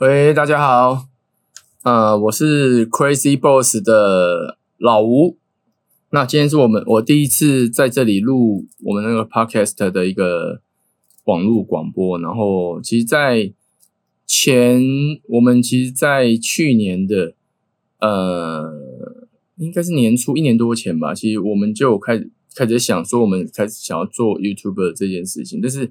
喂，大家好，呃，我是 Crazy Boss 的老吴。那今天是我们我第一次在这里录我们那个 Podcast 的一个网络广播。然后，其实，在前我们其实，在去年的呃，应该是年初一年多前吧，其实我们就开始开始想说，我们开始想要做 YouTube 这件事情，但是。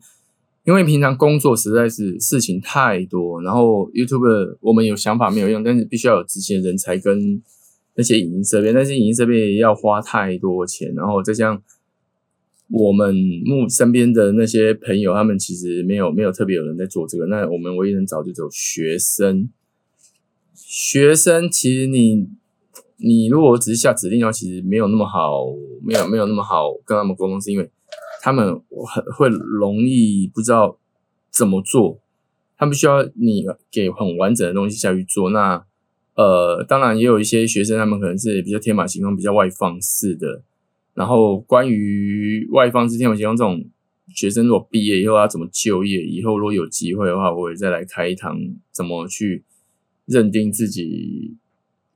因为平常工作实在是事情太多，然后 YouTube 我们有想法没有用，但是必须要有执行人才跟那些影音设备，但是影音设备要花太多钱，然后再像我们目身边的那些朋友，他们其实没有没有特别有人在做这个，那我们唯一能找就只有学生。学生其实你你如果只是下指令的话，其实没有那么好，没有没有那么好跟他们沟通，是因为。他们很会容易不知道怎么做，他们需要你给很完整的东西下去做。那呃，当然也有一些学生，他们可能是比较天马行空、比较外放式的。然后关于外放式、天马行空这种学生，如果毕业以后要怎么就业，以后如果有机会的话，我会再来开一堂怎么去认定自己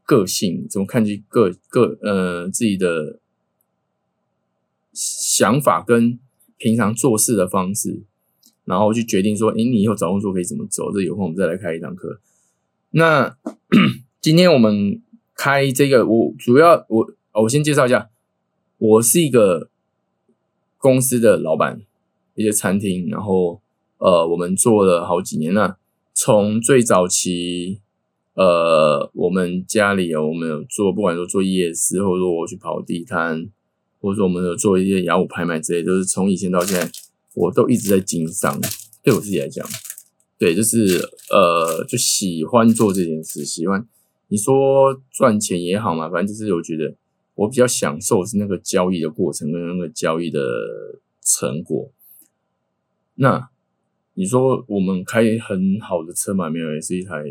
个性，怎么看去个个呃自己的。想法跟平常做事的方式，然后去决定说，哎，你以后找工作可以怎么走？这有空我们再来开一堂课。那 今天我们开这个，我主要我我先介绍一下，我是一个公司的老板，一些餐厅，然后呃，我们做了好几年了。从最早期，呃，我们家里有我们有做，不管说做夜市，或者说我去跑地摊。或者说，我们有做一些雅虎拍卖之类，都是从以前到现在，我都一直在经商。对我自己来讲，对，就是呃，就喜欢做这件事，喜欢你说赚钱也好嘛，反正就是我觉得我比较享受是那个交易的过程跟那个交易的成果。那你说我们开很好的车嘛？没有，也是一台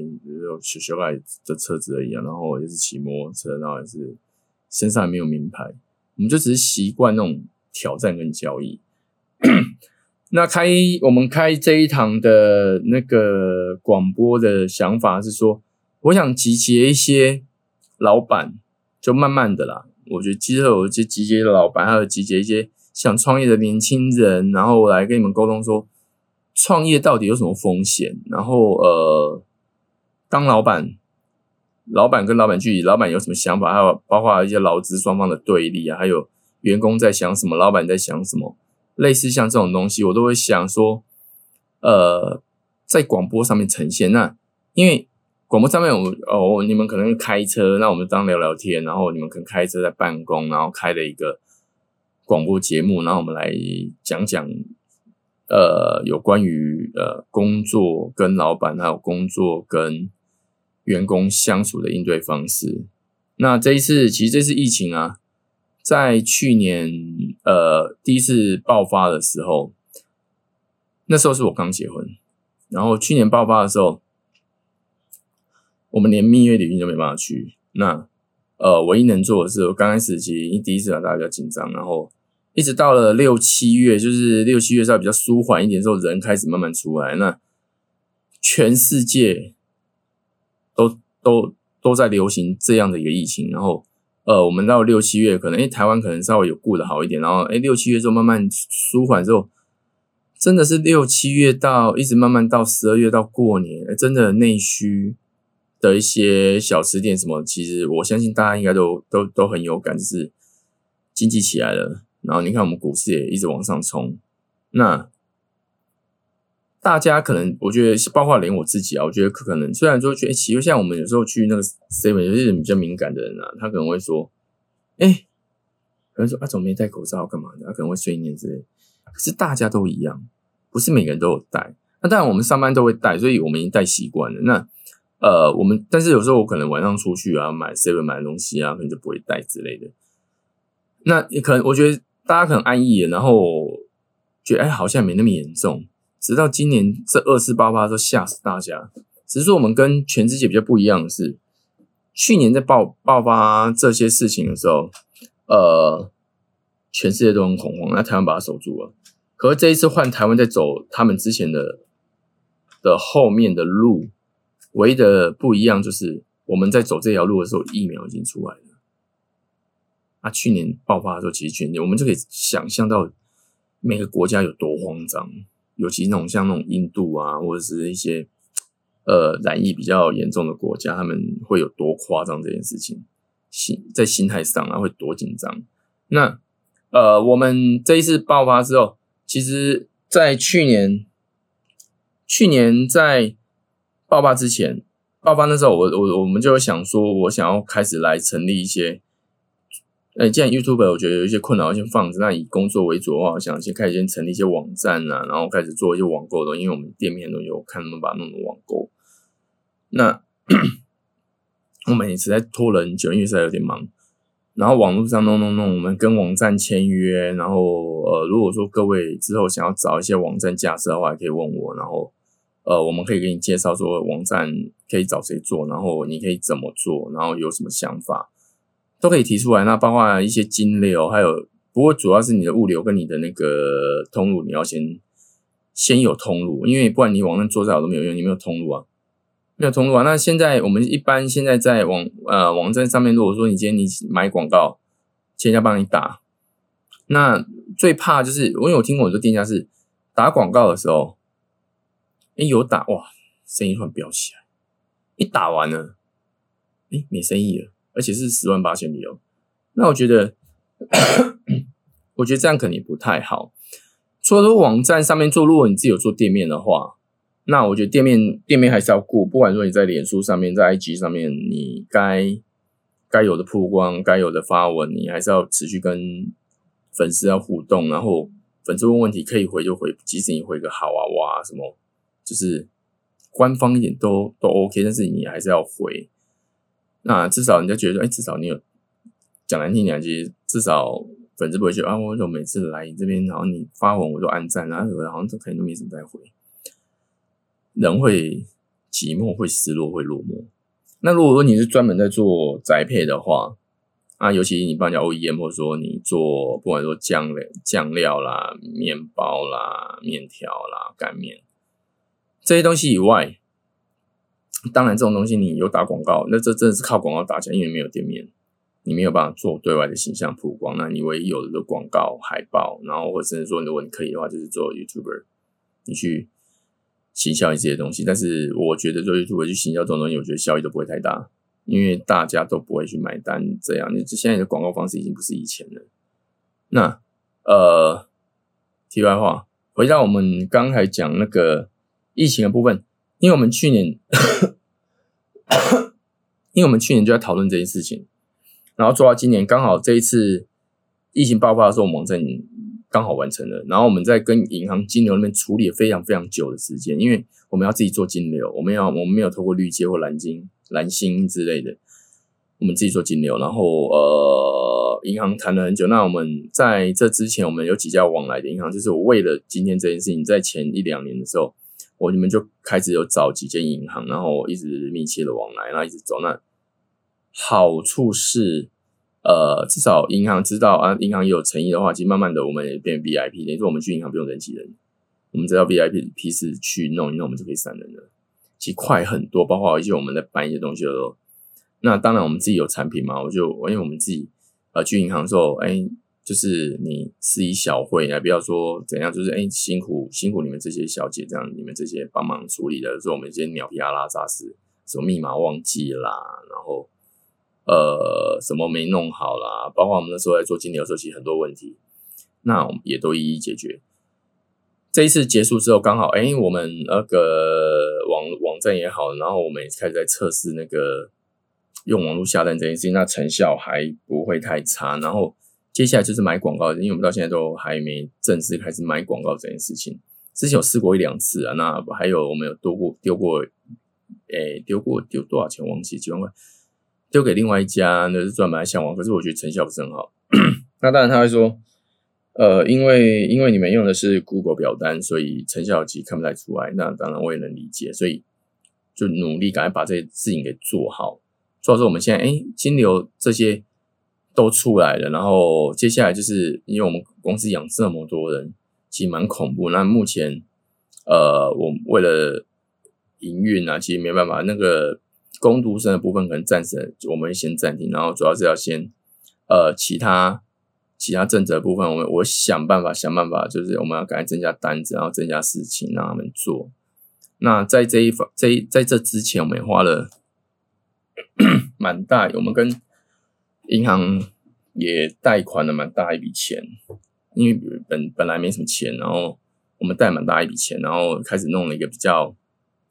小小爱的车子而已啊。然后也是骑摩托车，然后也是身上也没有名牌。我们就只是习惯那种挑战跟交易。那开我们开这一堂的那个广播的想法是说，我想集结一些老板，就慢慢的啦。我觉得之后有一些集结的老板，还有集结一些想创业的年轻人，然后来跟你们沟通说，创业到底有什么风险？然后呃，当老板。老板跟老板具体，老板有什么想法？还有包括一些劳资双方的对立啊，还有员工在想什么，老板在想什么，类似像这种东西，我都会想说，呃，在广播上面呈现。那因为广播上面，我哦，你们可能开车，那我们当聊聊天，然后你们可能开车在办公，然后开了一个广播节目，然后我们来讲讲，呃，有关于呃工作跟老板，还有工作跟。员工相处的应对方式。那这一次，其实这次疫情啊，在去年呃第一次爆发的时候，那时候是我刚结婚，然后去年爆发的时候，我们连蜜月旅行都没办法去。那呃，唯一能做的是，我刚开始其实第一次来，大家比较紧张，然后一直到了六七月，就是六七月稍微比较舒缓一点之后，人开始慢慢出来。那全世界。都都都在流行这样的一个疫情，然后呃，我们到六七月可能，哎，台湾可能稍微有顾的好一点，然后哎，六七月之后慢慢舒缓之后，真的是六七月到一直慢慢到十二月到过年，真的内需的一些小吃店什么，其实我相信大家应该都都都很有感，就是经济起来了，然后你看我们股市也一直往上冲，那。大家可能，我觉得包括连我自己啊，我觉得可能虽然说觉得，其实像我们有时候去那个 seven，有些人比较敏感的人啊，他可能会说，哎，可能说啊，怎么没戴口罩干嘛的？他可能会碎念之类。可是大家都一样，不是每个人都有戴。那当然我们上班都会戴，所以我们已经戴习惯了。那呃，我们但是有时候我可能晚上出去啊，买 seven 买的东西啊，可能就不会戴之类的。那也可能我觉得大家可能安逸，然后觉得哎，好像没那么严重。直到今年这二四八八都吓死大家。只是说我们跟全世界比较不一样的是，去年在爆爆发这些事情的时候，呃，全世界都很恐慌，那台湾把它守住了。可是这一次换台湾在走他们之前的的后面的路，唯一的不一样就是我们在走这条路的时候，疫苗已经出来了。啊，去年爆发的时候，其实全年我们就可以想象到每个国家有多慌张，尤其那种像那种印度啊，或者是一些呃染疫比较严重的国家，他们会有多夸张这件事情，心在心态上啊会多紧张。那呃，我们这一次爆发之后，其实在去年，去年在爆发之前，爆发那时候，我我我们就想说，我想要开始来成立一些。哎，既然 YouTube 我觉得有一些困难，先放着。那以工作为主的话，我想先开始先成立一些网站啊，然后开始做一些网购的，因为我们店面都有看他们把它弄成网购。那 我们也实在拖了很久，因为实在有点忙。然后网络上弄弄弄，我们跟网站签约。然后呃，如果说各位之后想要找一些网站架设的话，可以问我。然后呃，我们可以给你介绍说网站可以找谁做，然后你可以怎么做，然后有什么想法。都可以提出来，那包括一些金流，还有不过主要是你的物流跟你的那个通路，你要先先有通路，因为不然你网站做再好都没有用，你没有通路啊，没有通路啊。那现在我们一般现在在网呃网站上面，如果说你今天你买广告，人家帮你打，那最怕就是，因为我听过很多店家是打广告的时候，哎有打哇，生意突然飙起来，一打完了，哎没生意了。而且是十万八千里哦，那我觉得，我觉得这样肯定不太好。除了网站上面做，如果你自己有做店面的话，那我觉得店面店面还是要顾。不管说你在脸书上面，在 IG 上面，你该该有的曝光，该有的发文，你还是要持续跟粉丝要互动。然后粉丝问问题可以回就回，即使你回个好啊哇什么，就是官方一点都都 OK，但是你还是要回。那至少人家觉得，哎，至少你有讲难听点，其实至少粉丝不会觉得啊，我我每次来你这边，然后你发文我都按赞，然后好像这肯定都没什么在回，人会寂寞，会失落，会落寞。那如果说你是专门在做宅配的话，啊，尤其你帮人家 OEM，或者说你做不管说酱料、酱料啦、面包啦、面条啦、干面这些东西以外。当然，这种东西你有打广告，那这真的是靠广告打钱，因为没有店面，你没有办法做对外的形象曝光。那你唯一有的就广告海报，然后或者是说，如果你可以的话，就是做 YouTuber，你去行销一些东西。但是我觉得做 YouTuber 去行销这种东西，我觉得效益都不会太大，因为大家都不会去买单。这样，你这现在的广告方式已经不是以前了。那呃，题外话，回到我们刚才讲那个疫情的部分。因为我们去年，因为我们去年就在讨论这件事情，然后做到今年，刚好这一次疫情爆发的时候，我们网站刚好完成了。然后我们在跟银行金流那边处理了非常非常久的时间，因为我们要自己做金流，我们要我们没有透过绿界或蓝金、蓝星之类的，我们自己做金流。然后呃，银行谈了很久。那我们在这之前，我们有几家往来的银行，就是我为了今天这件事情，在前一两年的时候。我你们就开始有找几间银行，然后一直密切的往来，然后一直走。那好处是，呃，至少银行知道啊，银行也有诚意的话，其实慢慢的我们也变 VIP。等于说我们去银行不用人挤人，我们只要 VIP 批次去弄一弄，我们就可以散人了，其实快很多。包括一些我们在办一些东西的时候，那当然我们自己有产品嘛，我就因为我们自己呃去银行的时候，哎。就是你是以小会啊，不要说怎样，就是哎辛苦辛苦你们这些小姐，这样你们这些帮忙处理的，说我们这些鸟皮阿拉杂事，什么密码忘记啦，然后呃什么没弄好啦，包括我们那时候在做金流的时候，其实很多问题，那我们也都一一解决。这一次结束之后，刚好哎我们那个网网站也好，然后我们也开始在测试那个用网络下单这件事情，那成效还不会太差，然后。接下来就是买广告，因为我们到现在都还没正式开始买广告这件事情。之前有试过一两次啊，那还有我们有丢过丢过，诶，丢过丢多少钱忘记几万块，丢给另外一家，那是专门来向往，可是我觉得成效不是很好。那当然他会说，呃，因为因为你们用的是 Google 表单，所以成效其实看不太出来。那当然我也能理解，所以就努力赶快把这些事情给做好。做好之后，我们现在哎，金流这些。都出来了，然后接下来就是因为我们公司养这么多人，其实蛮恐怖。那目前，呃，我为了营运啊，其实没办法，那个攻读生的部分可能暂时我们先暂停，然后主要是要先呃其他其他政策部分，我们我想办法想办法，就是我们要赶快增加单子，然后增加事情让他们做。那在这一方这在这之前，我们也花了 蛮大，我们跟银行也贷款了蛮大一笔钱，因为本本来没什么钱，然后我们贷蛮大一笔钱，然后开始弄了一个比较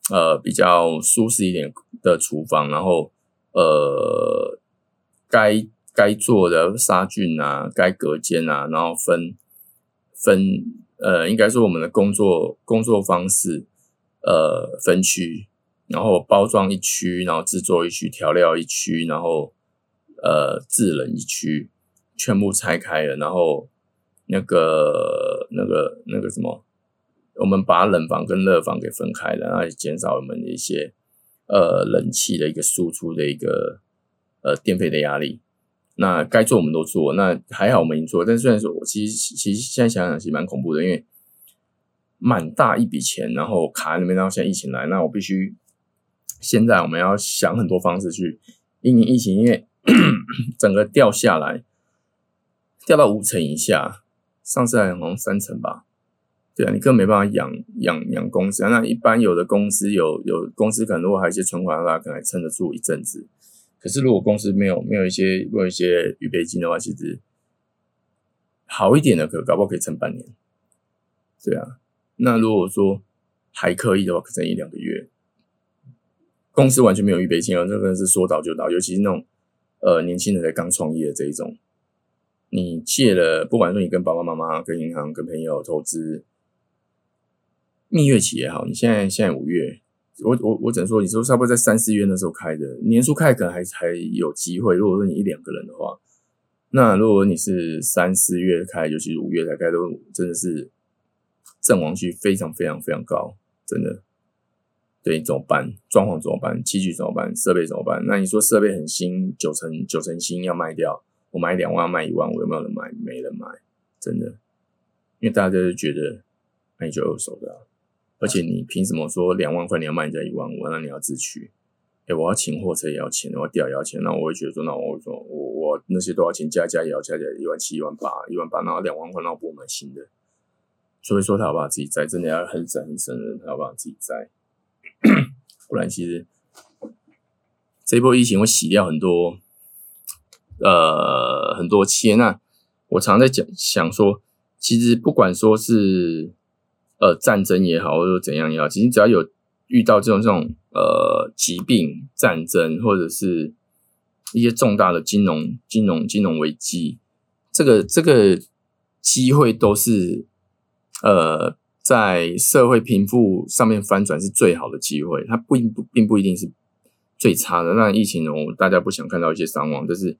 呃比较舒适一点的厨房，然后呃该该做的杀菌啊，该隔间啊，然后分分呃应该说我们的工作工作方式呃分区，然后包装一区，然后制作一区，调料一区，然后。呃，制冷一区全部拆开了，然后那个、那个、那个什么，我们把冷房跟热房给分开了，然后减少我们的一些呃冷气的一个输出的一个呃电费的压力。那该做我们都做，那还好我们已经做。但虽然说，我其实其实现在想想其实蛮恐怖的，因为蛮大一笔钱，然后卡在那边，然后现在疫情来，那我必须现在我们要想很多方式去应对疫情，因为。整个掉下来，掉到五成以下，上次还好像三成吧。对啊，你根本没办法养养养公司啊。那一般有的公司有有公司可能如果还有一些存款的话，可能还撑得住一阵子。可是如果公司没有没有一些没有一些预备金的话，其实好一点的可搞不好可以撑半年。对啊，那如果说还可以的话，可撑一两个月。公司完全没有预备金啊，这个是说倒就倒，尤其是那种。呃，年轻人在刚创业这一种，你借了，不管说你跟爸爸妈妈、跟银行、跟朋友投资，蜜月期也好，你现在现在五月，我我我只能说，你说差不多在三四月那时候开的，年初开可能还还有机会。如果说你一两个人的话，那如果你是三四月开，尤其是五月才开，都真的是阵亡率非常非常非常高，真的。对，怎么办？装潢怎么办？器具怎么办？设备怎么办？那你说设备很新，九成九成新要卖掉，我买两万卖一万，我有没有人买？没人买，真的，因为大家都觉得那你就二手的，而且你凭什么说两万块你要卖人家一万五？那你要自取？哎，我要请货车也要钱，我要调也要钱，那我会觉得说，那我说我我那些多少钱加加也要加加一万七、一万八、一万八，然后两万块，那我不买新的。所以说他要把自己摘，真的要很省很省的，他要把自己摘。不然，其实这波疫情会洗掉很多，呃，很多钱。那我常在讲，想说，其实不管说是呃战争也好，或者怎样也好，其实只要有遇到这种这种呃疾病、战争，或者是一些重大的金融、金融、金融危机，这个这个机会都是呃。在社会贫富上面翻转是最好的机会，它不不并不一定是最差的。那疫情呢，大家不想看到一些伤亡，但是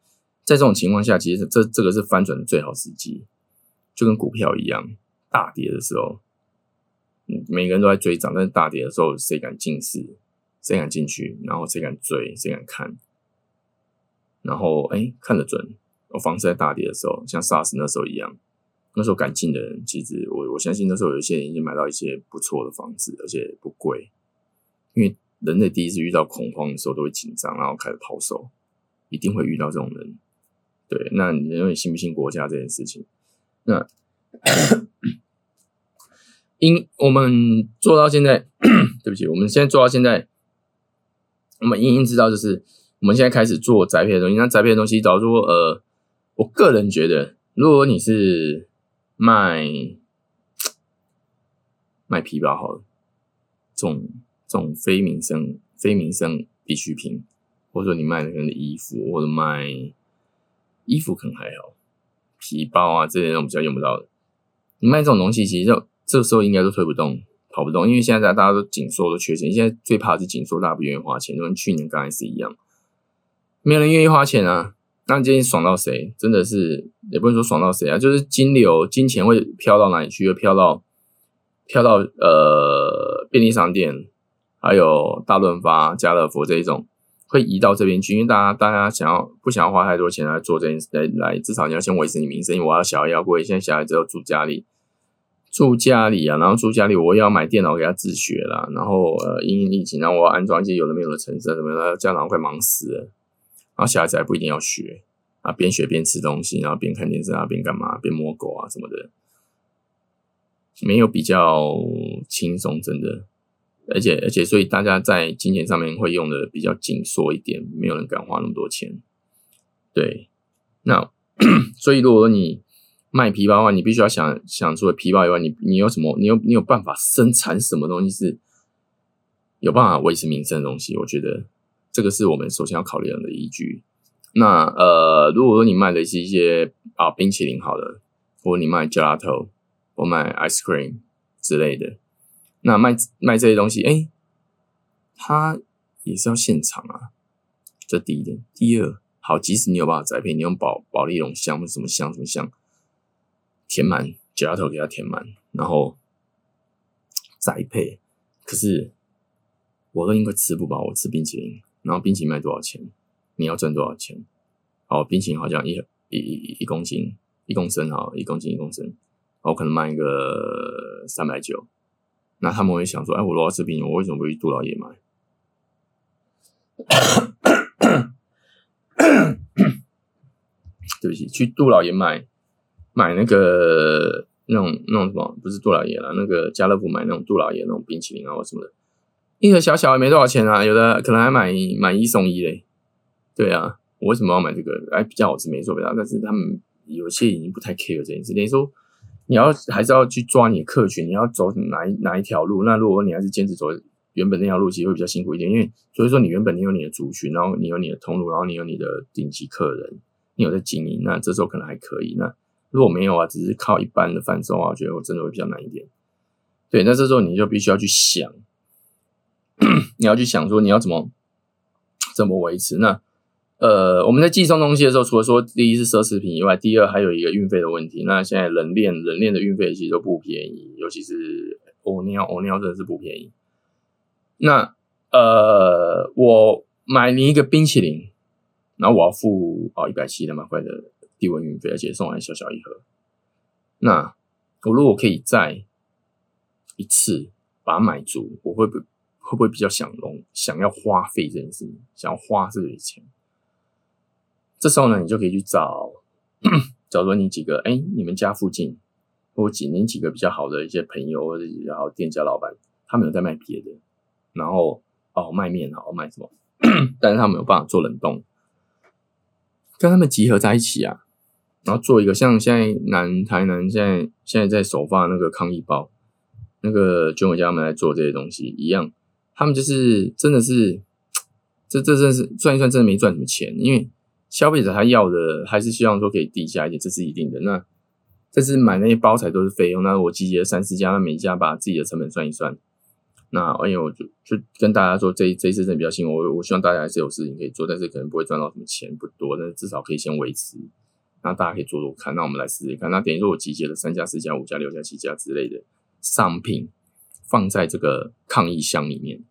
在这种情况下，其实这这个是翻转的最好时机，就跟股票一样，大跌的时候，每个人都在追涨，但是大跌的时候，谁敢进市？谁敢进去？然后谁敢追？谁敢看？然后哎，看得准，我房子在大跌的时候，像 SARS 那时候一样。那时候敢进的人，其实我我相信那时候有一些人已经买到一些不错的房子，而且不贵。因为人类第一次遇到恐慌的时候都会紧张，然后开始抛售，一定会遇到这种人。对，那你认为信不信国家这件事情？那 因我们做到现在，对不起，我们现在做到现在，我们隐隐知道就是我们现在开始做宅配的东西。那宅配的东西，假如说呃，我个人觉得，如果你是卖卖皮包好了，这种这种非民生非民生必需品，或者说你卖的可能衣服，或者卖衣服可能还好，皮包啊这些种比较用不到的，你卖这种东西，其实就这时候应该都推不动、跑不动，因为现在大家都紧缩、都缺钱。现在最怕是紧缩，大家不愿意花钱，就跟去年刚才是一样，没有人愿意花钱啊。那今天爽到谁？真的是也不能说爽到谁啊，就是金流、金钱会飘到哪里去？又飘到飘到呃便利商店，还有大润发、家乐福这一种，会移到这边去。因为大家大家想要不想要花太多钱来做这件事？来来，至少你要先维持你名声。因为我要小孩要贵，现在小孩只有住家里，住家里啊，然后住家里我要买电脑给他自学啦，然后呃因应疫情，然后我要安装一些有的没有的程式什么的，家长快忙死了，然后小孩子还不一定要学啊，边学边吃东西，然后边看电视啊，边干嘛，边摸狗啊什么的，没有比较轻松，真的。而且而且，所以大家在金钱上面会用的比较紧缩一点，没有人敢花那么多钱。对，那 所以如果说你卖皮包的话，你必须要想想除了皮包以外，你你有什么？你有你有办法生产什么东西是有办法维持民生的东西？我觉得这个是我们首先要考虑的依据。那呃，如果说你卖的是一些啊冰淇淋，好了，或你卖 gelato 或卖 ice cream 之类的。那卖卖这些东西，哎，它也是要现场啊。这第一点，第二，好，即使你有办法栽培，你用保保利龙箱什么箱什么箱填满，夹头给它填满，然后栽培，可是我都应该吃不饱。我吃冰淇淋，然后冰淇淋卖多少钱？你要赚多少钱？哦，冰淇淋好像一一一一公斤一公升哈，一公斤一公升，我可能卖一个三百九。那他们会想说：“哎，我如果要吃冰淇淋，我为什么不去杜老爷买？” 对不起，去杜老爷买买那个那种那种什么，不是杜老爷了，那个家乐福买那种杜老爷那种冰淇淋啊，或什么的，一盒小小也没多少钱啊，有的可能还买买一送一嘞。对啊，我为什么要买这个？哎，比较好吃，没错，比较但是他们有些已经不太 care 这件事，等于说。你要还是要去抓你的客群，你要走哪一哪一条路？那如果你还是坚持走原本那条路，其实会比较辛苦一点。因为所以说你原本你有你的族群，然后你有你的通路，然后你有你的顶级客人，你有在经营，那这时候可能还可以。那如果没有啊，只是靠一般的贩售啊，我觉得我真的会比较难一点。对，那这时候你就必须要去想，你要去想说你要怎么 怎么维持那。呃，我们在寄送东西的时候，除了说第一是奢侈品以外，第二还有一个运费的问题。那现在冷链冷链的运费其实都不便宜，尤其是欧尼奥欧尼奥真的是不便宜。那呃，我买你一个冰淇淋，然后我要付哦一百七两百块的低温运费，而且送来小小一盒。那我如果可以在一次把它买足，我会不会不会比较想龙想要花费这件事情，想要花这笔钱？这时候呢，你就可以去找，找说你几个，哎，你们家附近或几年几个比较好的一些朋友或者然后店家老板，他们有在卖别的，然后哦卖面好卖什么，但是他们有办法做冷冻，跟他们集合在一起啊，然后做一个像现在南台南现在现在在首发那个抗疫包，那个军伟家们来做这些东西一样，他们就是真的是，这这真是赚一赚真的没赚什么钱，因为。消费者他要的还是希望说可以低价一点，这是一定的。那这是买那些包材都是费用，那我集结了三四家，那每一家把自己的成本算一算。那哎呦，我就就跟大家说，这这一次真的比较辛苦。我我希望大家还是有事情可以做，但是可能不会赚到什么钱，不多，但是至少可以先维持。那大家可以做做看。那我们来试试看。那等于说我集结了三家、四家、五家、六家、七家之类的商品放在这个抗疫箱里面，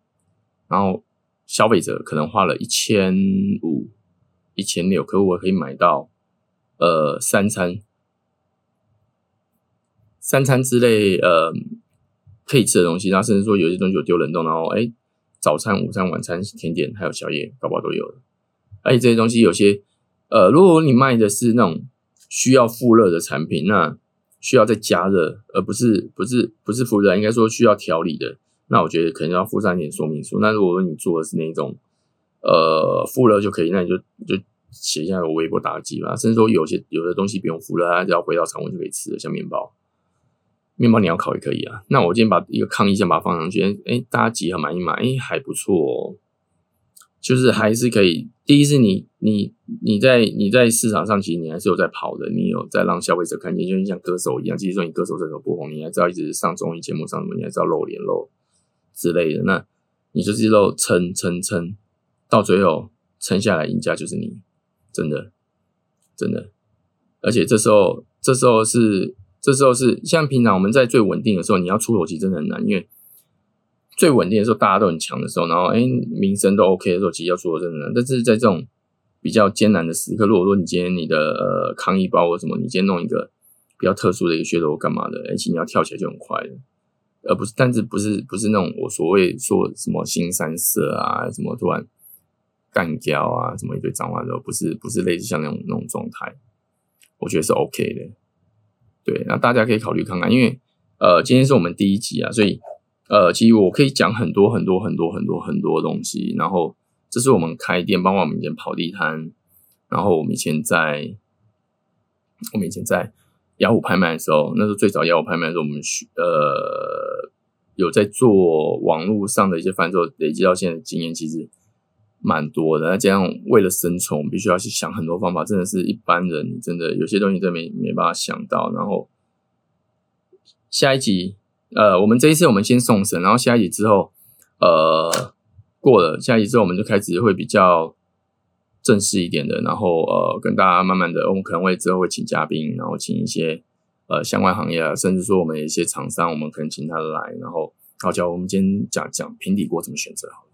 然后消费者可能花了一千五。一千六，可我可以买到，呃，三餐，三餐之类，呃，可以吃的东西，然后甚至说有些东西有丢冷冻，然后哎，早餐、午餐、晚餐、甜点还有宵夜，搞不好都有了。而且这些东西有些，呃，如果你卖的是那种需要复热的产品，那需要再加热，而不是不是不是复热，应该说需要调理的，那我觉得可能要附上一点说明书。那如果说你做的是那种，呃，复热就可以，那你就就写一下有微波打击嘛，甚至说有些有的东西不用复热，它只要回到常温就可以吃了，像面包，面包你要烤也可以啊。那我今天把一个抗议先把它放上去，哎，大家集合买一买，哎，还不错，哦，就是还是可以。第一是你你你在你在市场上其实你还是有在跑的，你有在让消费者看见，就像歌手一样，其实说你歌手这首不红，你还知道一直上综艺节目上什么，你还知道露脸露之类的，那你就是露撑撑撑。到最后撑下来，赢家就是你，真的，真的。而且这时候，这时候是，这时候是像平常我们在最稳定的时候，你要出手其实真的很难，因为最稳定的时候大家都很强的时候，然后哎，名声都 OK 的时候，其实要出口真的。但是在这种比较艰难的时刻，如果说你今天你的呃抗疫包或什么，你今天弄一个比较特殊的一个噱头干嘛的，而且你要跳起来就很快的，而不是，但是不是不是那种我所谓说什么新三色啊，什么突然干掉啊，什么一堆脏话都不是不是类似像那种那种状态，我觉得是 OK 的。对，那大家可以考虑看看，因为呃，今天是我们第一集啊，所以呃，其实我可以讲很多很多很多很多很多东西。然后这是我们开店，包括我们以前跑地摊，然后我们以前在我们以前在雅虎拍卖的时候，那时候最早雅虎拍卖的时候，我们呃有在做网络上的一些贩售，累积到现在经验其实蛮多的。那这样为了生存，我们必须要去想很多方法，真的是一般人真的有些东西真没没办法想到。然后下一集，呃，我们这一次我们先送神，然后下一集之后，呃，过了下一集之后，我们就开始会比较正式一点的，然后呃，跟大家慢慢的，我们可能会之后会请嘉宾，然后请一些呃相关行业啊，甚至说我们一些厂商，我们可能请他来，然后好，叫我们今天讲讲平底锅怎么选择好了。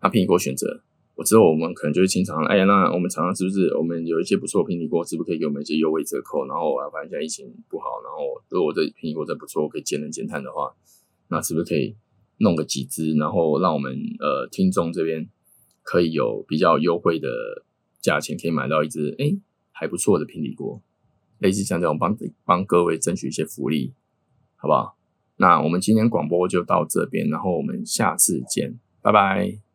那平底锅选择，我之后我们可能就会经常，哎呀，那我们常常是不是我们有一些不错的平底锅，是不是可以给我们一些优惠折扣？然后我发现现在疫情不好，然后如果我这平底锅真不错，可以节能减碳的话，那是不是可以弄个几支，然后让我们呃听众这边可以有比较优惠的价钱，可以买到一支哎还不错的平底锅，类似像这种帮帮各位争取一些福利，好不好？那我们今天广播就到这边，然后我们下次见，拜拜。